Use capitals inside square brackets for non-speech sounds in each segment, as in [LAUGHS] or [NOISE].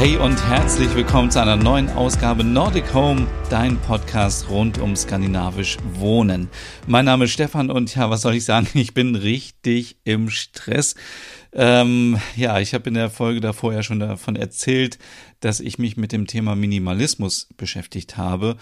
Hey und herzlich willkommen zu einer neuen Ausgabe Nordic Home, dein Podcast rund um skandinavisch Wohnen. Mein Name ist Stefan und ja, was soll ich sagen? [LAUGHS] Ich bin richtig im Stress. Ähm, ja, ich habe in der Folge davor ja schon davon erzählt, dass ich mich mit dem Thema Minimalismus beschäftigt habe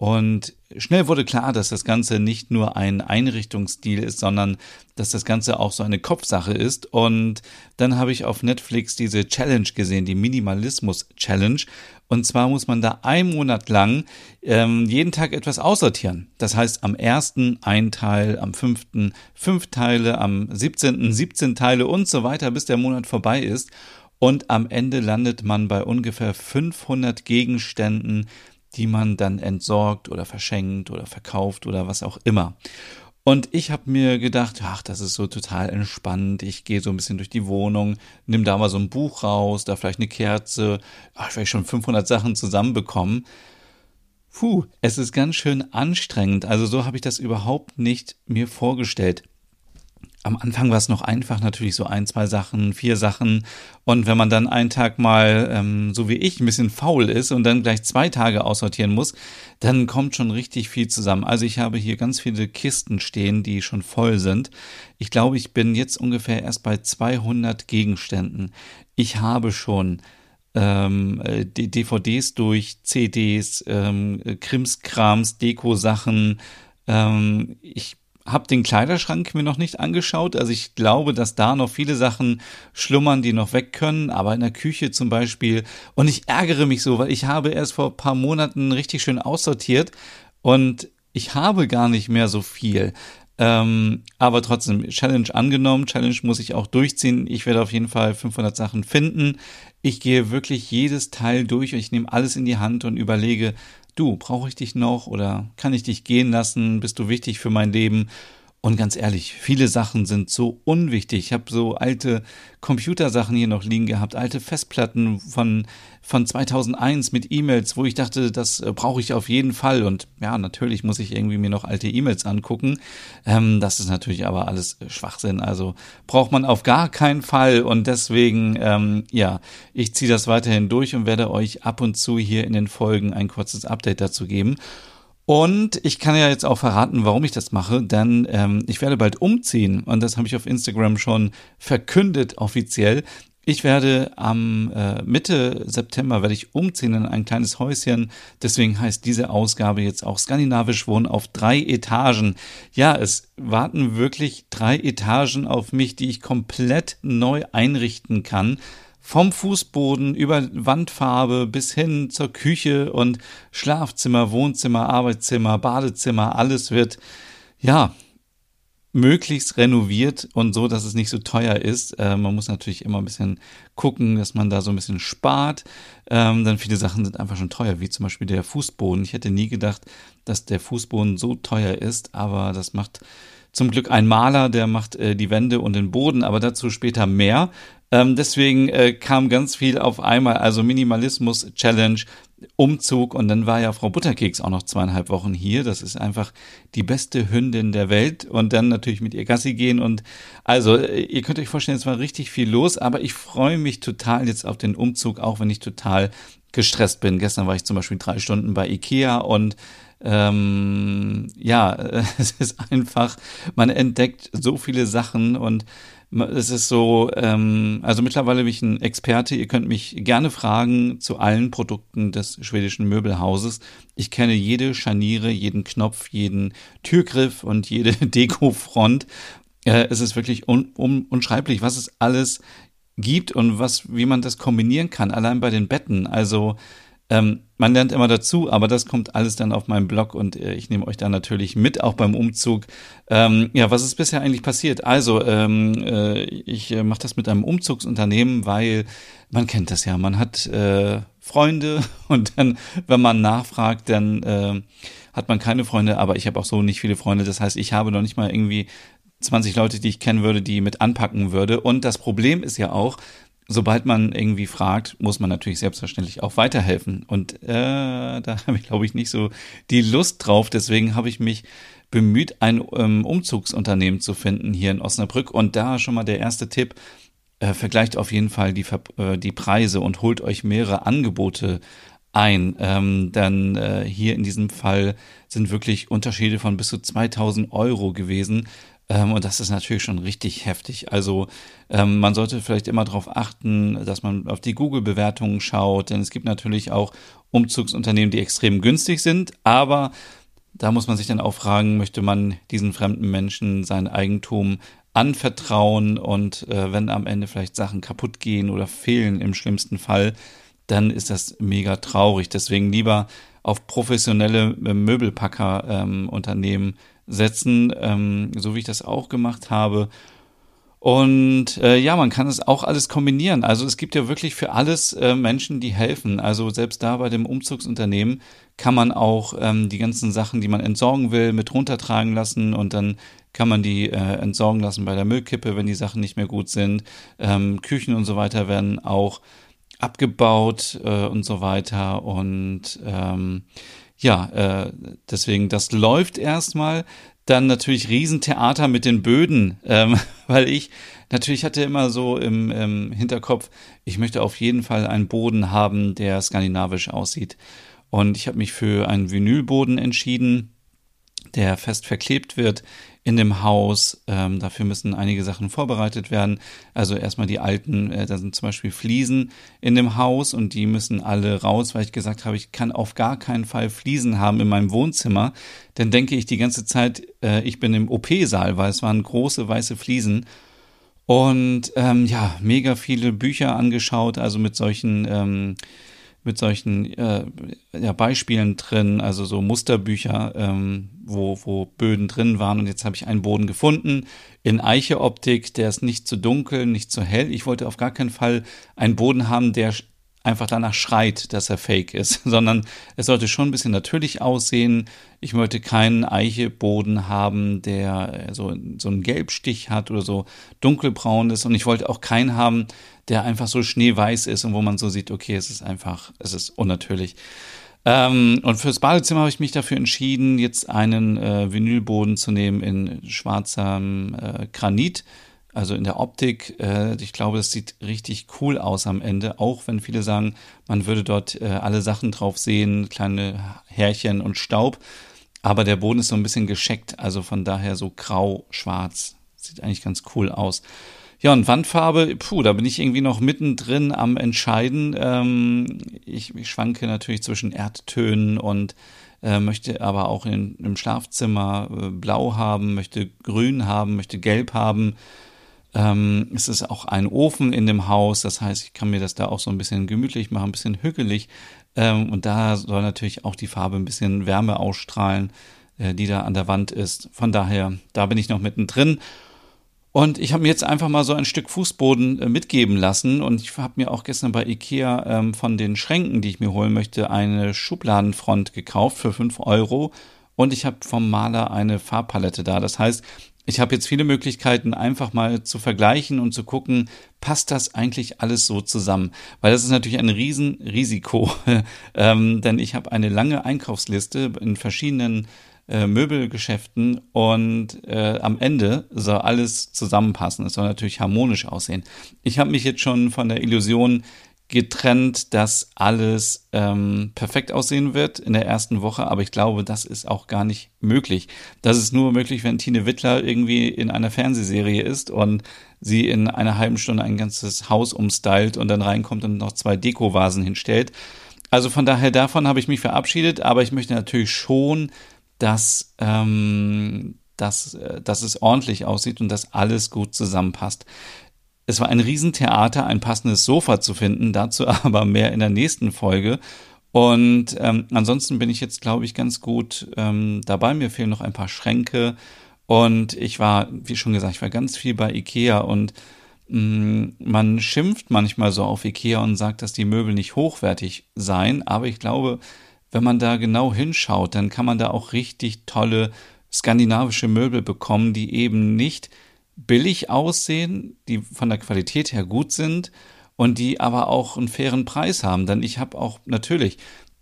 und schnell wurde klar, dass das Ganze nicht nur ein Einrichtungsstil ist, sondern dass das Ganze auch so eine Kopfsache ist. Und dann habe ich auf Netflix diese Challenge gesehen, die Minimalismus Challenge. Und zwar muss man da einen Monat lang ähm, jeden Tag etwas aussortieren. Das heißt, am ersten ein Teil, am fünften fünf Teile, am siebzehnten siebzehn Teile und so weiter, bis der Monat vorbei ist. Und am Ende landet man bei ungefähr 500 Gegenständen, die man dann entsorgt oder verschenkt oder verkauft oder was auch immer. Und ich habe mir gedacht, ach, das ist so total entspannt. Ich gehe so ein bisschen durch die Wohnung, nimm da mal so ein Buch raus, da vielleicht eine Kerze. Ach, ich werde schon 500 Sachen zusammenbekommen. Puh, es ist ganz schön anstrengend. Also so habe ich das überhaupt nicht mir vorgestellt am Anfang war es noch einfach, natürlich so ein, zwei Sachen, vier Sachen. Und wenn man dann einen Tag mal, ähm, so wie ich, ein bisschen faul ist und dann gleich zwei Tage aussortieren muss, dann kommt schon richtig viel zusammen. Also ich habe hier ganz viele Kisten stehen, die schon voll sind. Ich glaube, ich bin jetzt ungefähr erst bei 200 Gegenständen. Ich habe schon ähm, DVDs durch, CDs, ähm, Krimskrams, Deko-Sachen. Ähm, ich habe den Kleiderschrank mir noch nicht angeschaut. Also ich glaube, dass da noch viele Sachen schlummern, die noch weg können. Aber in der Küche zum Beispiel. Und ich ärgere mich so, weil ich habe erst vor paar Monaten richtig schön aussortiert und ich habe gar nicht mehr so viel. Ähm, aber trotzdem, Challenge angenommen. Challenge muss ich auch durchziehen. Ich werde auf jeden Fall 500 Sachen finden. Ich gehe wirklich jedes Teil durch und ich nehme alles in die Hand und überlege, du, brauche ich dich noch oder kann ich dich gehen lassen? Bist du wichtig für mein Leben? Und ganz ehrlich, viele Sachen sind so unwichtig. Ich habe so alte Computersachen hier noch liegen gehabt, alte Festplatten von, von 2001 mit E-Mails, wo ich dachte, das äh, brauche ich auf jeden Fall. Und ja, natürlich muss ich irgendwie mir noch alte E-Mails angucken. Ähm, das ist natürlich aber alles Schwachsinn. Also braucht man auf gar keinen Fall. Und deswegen, ähm, ja, ich ziehe das weiterhin durch und werde euch ab und zu hier in den Folgen ein kurzes Update dazu geben. Und ich kann ja jetzt auch verraten, warum ich das mache, denn ähm, ich werde bald umziehen und das habe ich auf Instagram schon verkündet offiziell. Ich werde am äh, Mitte September werde ich umziehen in ein kleines Häuschen. Deswegen heißt diese Ausgabe jetzt auch skandinavisch wohnen auf drei Etagen. Ja, es warten wirklich drei Etagen auf mich, die ich komplett neu einrichten kann. Vom Fußboden über Wandfarbe bis hin zur Küche und Schlafzimmer, Wohnzimmer, Arbeitszimmer, Badezimmer, alles wird, ja, möglichst renoviert und so, dass es nicht so teuer ist. Äh, man muss natürlich immer ein bisschen gucken, dass man da so ein bisschen spart. Ähm, dann viele Sachen sind einfach schon teuer, wie zum Beispiel der Fußboden. Ich hätte nie gedacht, dass der Fußboden so teuer ist, aber das macht zum Glück ein Maler, der macht äh, die Wände und den Boden, aber dazu später mehr. Ähm, deswegen äh, kam ganz viel auf einmal, also Minimalismus Challenge, Umzug und dann war ja Frau Butterkeks auch noch zweieinhalb Wochen hier. Das ist einfach die beste Hündin der Welt und dann natürlich mit ihr Gassi gehen und also äh, ihr könnt euch vorstellen, es war richtig viel los, aber ich freue mich total jetzt auf den Umzug, auch wenn ich total gestresst bin. Gestern war ich zum Beispiel drei Stunden bei Ikea und ähm, ja, [LAUGHS] es ist einfach, man entdeckt so viele Sachen und es ist so, ähm, also mittlerweile bin ich ein Experte. Ihr könnt mich gerne fragen zu allen Produkten des schwedischen Möbelhauses. Ich kenne jede Scharniere, jeden Knopf, jeden Türgriff und jede [LAUGHS] Dekofront. Äh, es ist wirklich un un unschreiblich, was es alles gibt und was, wie man das kombinieren kann. Allein bei den Betten. Also ähm, man lernt immer dazu, aber das kommt alles dann auf meinem Blog und äh, ich nehme euch da natürlich mit, auch beim Umzug. Ähm, ja, was ist bisher eigentlich passiert? Also, ähm, äh, ich äh, mache das mit einem Umzugsunternehmen, weil man kennt das ja. Man hat äh, Freunde [LAUGHS] und dann, wenn man nachfragt, dann äh, hat man keine Freunde, aber ich habe auch so nicht viele Freunde. Das heißt, ich habe noch nicht mal irgendwie 20 Leute, die ich kennen würde, die mit anpacken würde. Und das Problem ist ja auch, sobald man irgendwie fragt, muss man natürlich selbstverständlich auch weiterhelfen. Und äh, da [LAUGHS] habe ich, glaube ich, nicht so die Lust drauf. Deswegen habe ich mich bemüht, ein ähm, Umzugsunternehmen zu finden hier in Osnabrück. Und da schon mal der erste Tipp. Äh, vergleicht auf jeden Fall die, äh, die Preise und holt euch mehrere Angebote ein. Ähm, dann äh, hier in diesem Fall sind wirklich Unterschiede von bis zu 2000 Euro gewesen. Ähm, und das ist natürlich schon richtig heftig. Also ähm, man sollte vielleicht immer darauf achten, dass man auf die Google-Bewertungen schaut, denn es gibt natürlich auch Umzugsunternehmen, die extrem günstig sind, aber da muss man sich dann auch fragen, möchte man diesen fremden Menschen sein Eigentum anvertrauen und äh, wenn am Ende vielleicht Sachen kaputt gehen oder fehlen im schlimmsten Fall, dann ist das mega traurig. Deswegen lieber auf professionelle äh, Möbelpacker-Unternehmen ähm, setzen, ähm, so wie ich das auch gemacht habe. Und äh, ja, man kann es auch alles kombinieren. Also es gibt ja wirklich für alles äh, Menschen, die helfen. Also selbst da bei dem Umzugsunternehmen kann man auch ähm, die ganzen Sachen, die man entsorgen will, mit runtertragen lassen und dann kann man die äh, entsorgen lassen bei der Müllkippe, wenn die Sachen nicht mehr gut sind. Ähm, Küchen und so weiter werden auch abgebaut äh, und so weiter. Und ähm, ja, äh, deswegen, das läuft erstmal. Dann natürlich Riesentheater mit den Böden, ähm, [LAUGHS] weil ich natürlich hatte immer so im, im Hinterkopf, ich möchte auf jeden Fall einen Boden haben, der skandinavisch aussieht. Und ich habe mich für einen Vinylboden entschieden, der fest verklebt wird in dem Haus. Ähm, dafür müssen einige Sachen vorbereitet werden. Also erstmal die alten, äh, da sind zum Beispiel Fliesen in dem Haus und die müssen alle raus, weil ich gesagt habe, ich kann auf gar keinen Fall Fliesen haben in meinem Wohnzimmer. Dann denke ich die ganze Zeit, äh, ich bin im OP-Saal, weil es waren große weiße Fliesen. Und ähm, ja, mega viele Bücher angeschaut, also mit solchen ähm, mit solchen äh, ja, Beispielen drin, also so Musterbücher, ähm, wo, wo Böden drin waren. Und jetzt habe ich einen Boden gefunden in Eiche-Optik, der ist nicht zu dunkel, nicht zu hell. Ich wollte auf gar keinen Fall einen Boden haben, der einfach danach schreit, dass er fake ist, [LAUGHS] sondern es sollte schon ein bisschen natürlich aussehen. Ich wollte keinen Eicheboden haben, der äh, so, so einen Gelbstich hat oder so dunkelbraun ist. Und ich wollte auch keinen haben, der einfach so schneeweiß ist und wo man so sieht, okay, es ist einfach, es ist unnatürlich. Ähm, und fürs Badezimmer habe ich mich dafür entschieden, jetzt einen äh, Vinylboden zu nehmen in schwarzem äh, Granit also in der Optik, äh, ich glaube, es sieht richtig cool aus am Ende, auch wenn viele sagen, man würde dort äh, alle Sachen drauf sehen, kleine Härchen und Staub. Aber der Boden ist so ein bisschen gescheckt, also von daher so grau-schwarz. Sieht eigentlich ganz cool aus. Ja, und Wandfarbe, puh, da bin ich irgendwie noch mittendrin am Entscheiden. Ähm, ich, ich schwanke natürlich zwischen Erdtönen und äh, möchte aber auch in, im Schlafzimmer äh, blau haben, möchte grün haben, möchte gelb haben. Ähm, es ist auch ein Ofen in dem Haus, das heißt, ich kann mir das da auch so ein bisschen gemütlich machen, ein bisschen hügelig. Ähm, und da soll natürlich auch die Farbe ein bisschen Wärme ausstrahlen, äh, die da an der Wand ist. Von daher, da bin ich noch mittendrin. Und ich habe mir jetzt einfach mal so ein Stück Fußboden äh, mitgeben lassen und ich habe mir auch gestern bei Ikea ähm, von den Schränken, die ich mir holen möchte, eine Schubladenfront gekauft für fünf Euro und ich habe vom Maler eine Farbpalette da. Das heißt, ich habe jetzt viele Möglichkeiten, einfach mal zu vergleichen und zu gucken, passt das eigentlich alles so zusammen? Weil das ist natürlich ein Riesenrisiko, [LAUGHS] ähm, denn ich habe eine lange Einkaufsliste in verschiedenen äh, Möbelgeschäften und äh, am Ende soll alles zusammenpassen. Es soll natürlich harmonisch aussehen. Ich habe mich jetzt schon von der Illusion getrennt, dass alles ähm, perfekt aussehen wird in der ersten Woche, aber ich glaube, das ist auch gar nicht möglich. Das ist nur möglich, wenn Tine Wittler irgendwie in einer Fernsehserie ist und sie in einer halben Stunde ein ganzes Haus umstylt und dann reinkommt und noch zwei Dekovasen hinstellt. Also von daher davon habe ich mich verabschiedet, aber ich möchte natürlich schon, dass, ähm, dass, äh, dass es ordentlich aussieht und dass alles gut zusammenpasst. Es war ein Riesentheater, ein passendes Sofa zu finden, dazu [LAUGHS] aber mehr in der nächsten Folge. Und ähm, ansonsten bin ich jetzt, glaube ich, ganz gut ähm, dabei. Mir fehlen noch ein paar Schränke. Und ich war, wie schon gesagt, ich war ganz viel bei Ikea und mm, man schimpft manchmal so auf Ikea und sagt, dass die Möbel nicht hochwertig seien, aber ich glaube, wenn man da genau hinschaut, dann kann man da auch richtig tolle skandinavische Möbel bekommen, die eben nicht billig aussehen, die von der Qualität her gut sind und die aber auch einen fairen Preis haben. Denn ich habe auch natürlich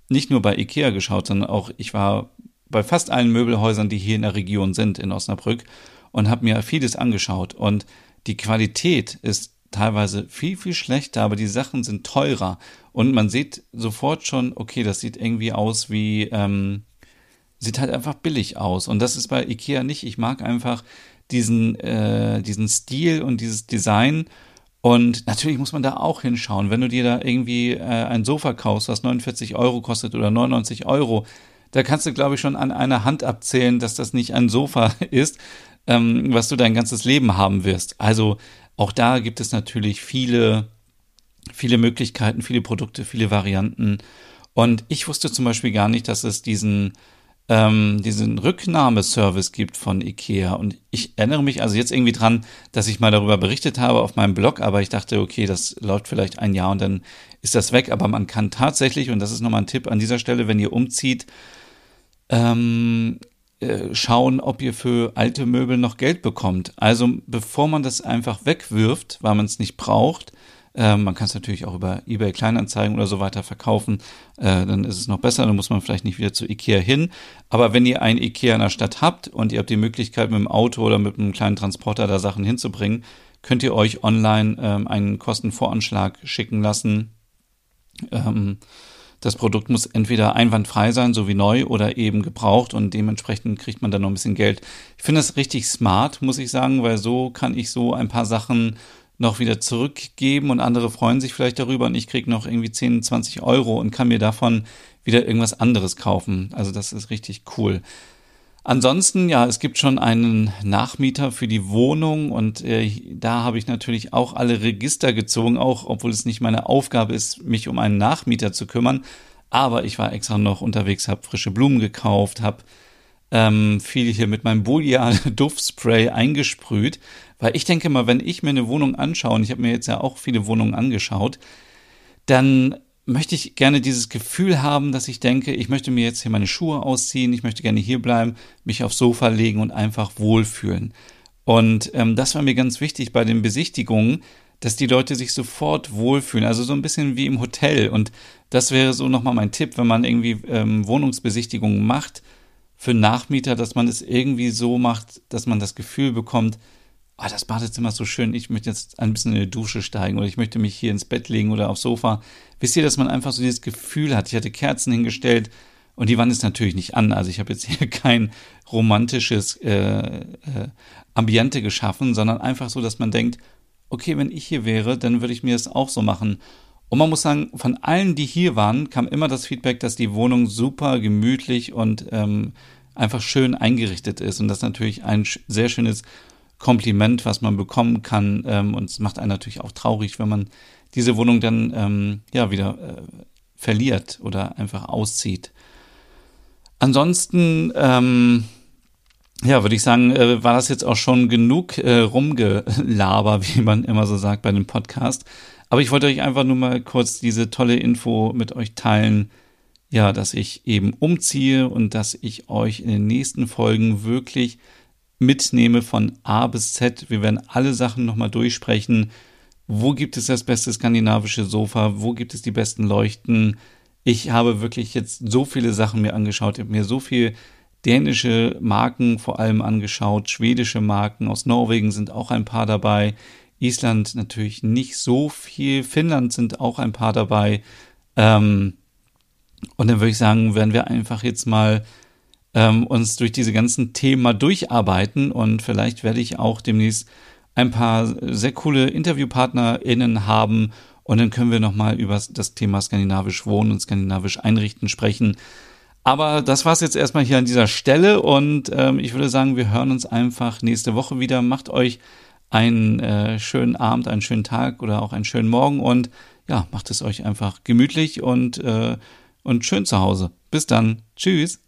nicht nur bei Ikea geschaut, sondern auch ich war bei fast allen Möbelhäusern, die hier in der Region sind, in Osnabrück, und habe mir vieles angeschaut. Und die Qualität ist teilweise viel, viel schlechter, aber die Sachen sind teurer. Und man sieht sofort schon, okay, das sieht irgendwie aus wie, ähm, sieht halt einfach billig aus. Und das ist bei Ikea nicht. Ich mag einfach diesen, äh, diesen Stil und dieses Design. Und natürlich muss man da auch hinschauen. Wenn du dir da irgendwie äh, ein Sofa kaufst, was 49 Euro kostet oder 99 Euro, da kannst du, glaube ich, schon an einer Hand abzählen, dass das nicht ein Sofa [LAUGHS] ist, ähm, was du dein ganzes Leben haben wirst. Also auch da gibt es natürlich viele, viele Möglichkeiten, viele Produkte, viele Varianten. Und ich wusste zum Beispiel gar nicht, dass es diesen ähm, diesen Rücknahmeservice gibt von IKEA. Und ich erinnere mich also jetzt irgendwie dran, dass ich mal darüber berichtet habe auf meinem Blog, aber ich dachte, okay, das läuft vielleicht ein Jahr und dann ist das weg. Aber man kann tatsächlich, und das ist nochmal ein Tipp an dieser Stelle, wenn ihr umzieht, ähm, äh, schauen, ob ihr für alte Möbel noch Geld bekommt. Also bevor man das einfach wegwirft, weil man es nicht braucht, ähm, man kann es natürlich auch über eBay Kleinanzeigen oder so weiter verkaufen. Äh, dann ist es noch besser, dann muss man vielleicht nicht wieder zu Ikea hin. Aber wenn ihr ein Ikea in der Stadt habt und ihr habt die Möglichkeit mit dem Auto oder mit einem kleinen Transporter da Sachen hinzubringen, könnt ihr euch online ähm, einen Kostenvoranschlag schicken lassen. Ähm, das Produkt muss entweder einwandfrei sein, so wie neu, oder eben gebraucht und dementsprechend kriegt man dann noch ein bisschen Geld. Ich finde das richtig smart, muss ich sagen, weil so kann ich so ein paar Sachen noch wieder zurückgeben und andere freuen sich vielleicht darüber und ich kriege noch irgendwie 10, 20 Euro und kann mir davon wieder irgendwas anderes kaufen. Also das ist richtig cool. Ansonsten, ja, es gibt schon einen Nachmieter für die Wohnung und äh, da habe ich natürlich auch alle Register gezogen, auch obwohl es nicht meine Aufgabe ist, mich um einen Nachmieter zu kümmern. Aber ich war extra noch unterwegs, habe frische Blumen gekauft, habe ähm, viel hier mit meinem Bolial Duftspray eingesprüht, weil ich denke mal, wenn ich mir eine Wohnung anschaue, und ich habe mir jetzt ja auch viele Wohnungen angeschaut, dann möchte ich gerne dieses Gefühl haben, dass ich denke, ich möchte mir jetzt hier meine Schuhe ausziehen, ich möchte gerne hier bleiben, mich aufs Sofa legen und einfach wohlfühlen. Und ähm, das war mir ganz wichtig bei den Besichtigungen, dass die Leute sich sofort wohlfühlen, also so ein bisschen wie im Hotel. Und das wäre so nochmal mein Tipp, wenn man irgendwie ähm, Wohnungsbesichtigungen macht für Nachmieter, dass man es irgendwie so macht, dass man das Gefühl bekommt, oh, das Badezimmer ist so schön, ich möchte jetzt ein bisschen in die Dusche steigen oder ich möchte mich hier ins Bett legen oder aufs Sofa. Wisst ihr, dass man einfach so dieses Gefühl hat? Ich hatte Kerzen hingestellt und die Wand ist natürlich nicht an. Also ich habe jetzt hier [LAUGHS] kein romantisches äh, äh, Ambiente geschaffen, sondern einfach so, dass man denkt, okay, wenn ich hier wäre, dann würde ich mir das auch so machen. Und man muss sagen, von allen, die hier waren, kam immer das Feedback, dass die Wohnung super gemütlich und ähm, einfach schön eingerichtet ist. Und das natürlich ein sehr schönes Kompliment, was man bekommen kann. Ähm, und es macht einen natürlich auch traurig, wenn man diese Wohnung dann ähm, ja wieder äh, verliert oder einfach auszieht. Ansonsten, ähm, ja, würde ich sagen, äh, war das jetzt auch schon genug äh, rumgelaber, [LAUGHS] wie man immer so sagt bei dem Podcast. Aber ich wollte euch einfach nur mal kurz diese tolle Info mit euch teilen. Ja, dass ich eben umziehe und dass ich euch in den nächsten Folgen wirklich mitnehme von A bis Z. Wir werden alle Sachen nochmal durchsprechen. Wo gibt es das beste skandinavische Sofa? Wo gibt es die besten Leuchten? Ich habe wirklich jetzt so viele Sachen mir angeschaut. Ich habe mir so viel dänische Marken vor allem angeschaut, schwedische Marken, aus Norwegen sind auch ein paar dabei, Island natürlich nicht so viel, Finnland sind auch ein paar dabei. Ähm, und dann würde ich sagen, werden wir einfach jetzt mal ähm, uns durch diese ganzen Themen durcharbeiten und vielleicht werde ich auch demnächst ein paar sehr coole InterviewpartnerInnen haben und dann können wir nochmal über das Thema skandinavisch wohnen und skandinavisch einrichten sprechen. Aber das war's jetzt erstmal hier an dieser Stelle und ähm, ich würde sagen, wir hören uns einfach nächste Woche wieder. Macht euch einen äh, schönen Abend, einen schönen Tag oder auch einen schönen Morgen und ja, macht es euch einfach gemütlich und, äh, und schön zu Hause. Bis dann. Tschüss.